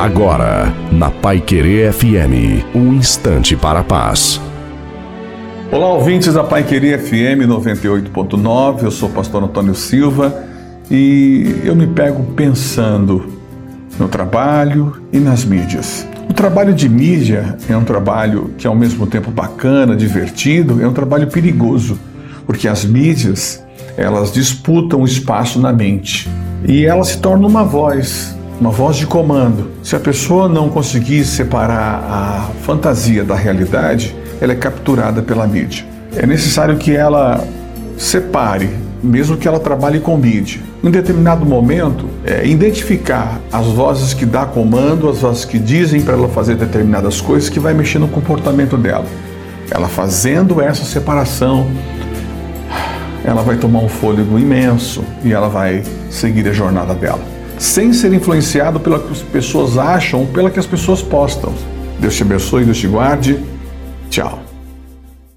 Agora, na Pai Querer FM, um instante para a paz. Olá, ouvintes da Pai Querer FM 98.9, eu sou o pastor Antônio Silva e eu me pego pensando no trabalho e nas mídias. O trabalho de mídia é um trabalho que, ao mesmo tempo bacana, divertido, é um trabalho perigoso, porque as mídias elas disputam espaço na mente e ela se torna uma voz, uma voz de comando. Se a pessoa não conseguir separar a fantasia da realidade, ela é capturada pela mídia. É necessário que ela separe, mesmo que ela trabalhe com mídia. Em determinado momento, é, identificar as vozes que dá comando, as vozes que dizem para ela fazer determinadas coisas que vai mexer no comportamento dela. Ela fazendo essa separação, ela vai tomar um fôlego imenso e ela vai seguir a jornada dela, sem ser influenciado pela que as pessoas acham, pela que as pessoas postam. Deus te abençoe, Deus te guarde. Tchau.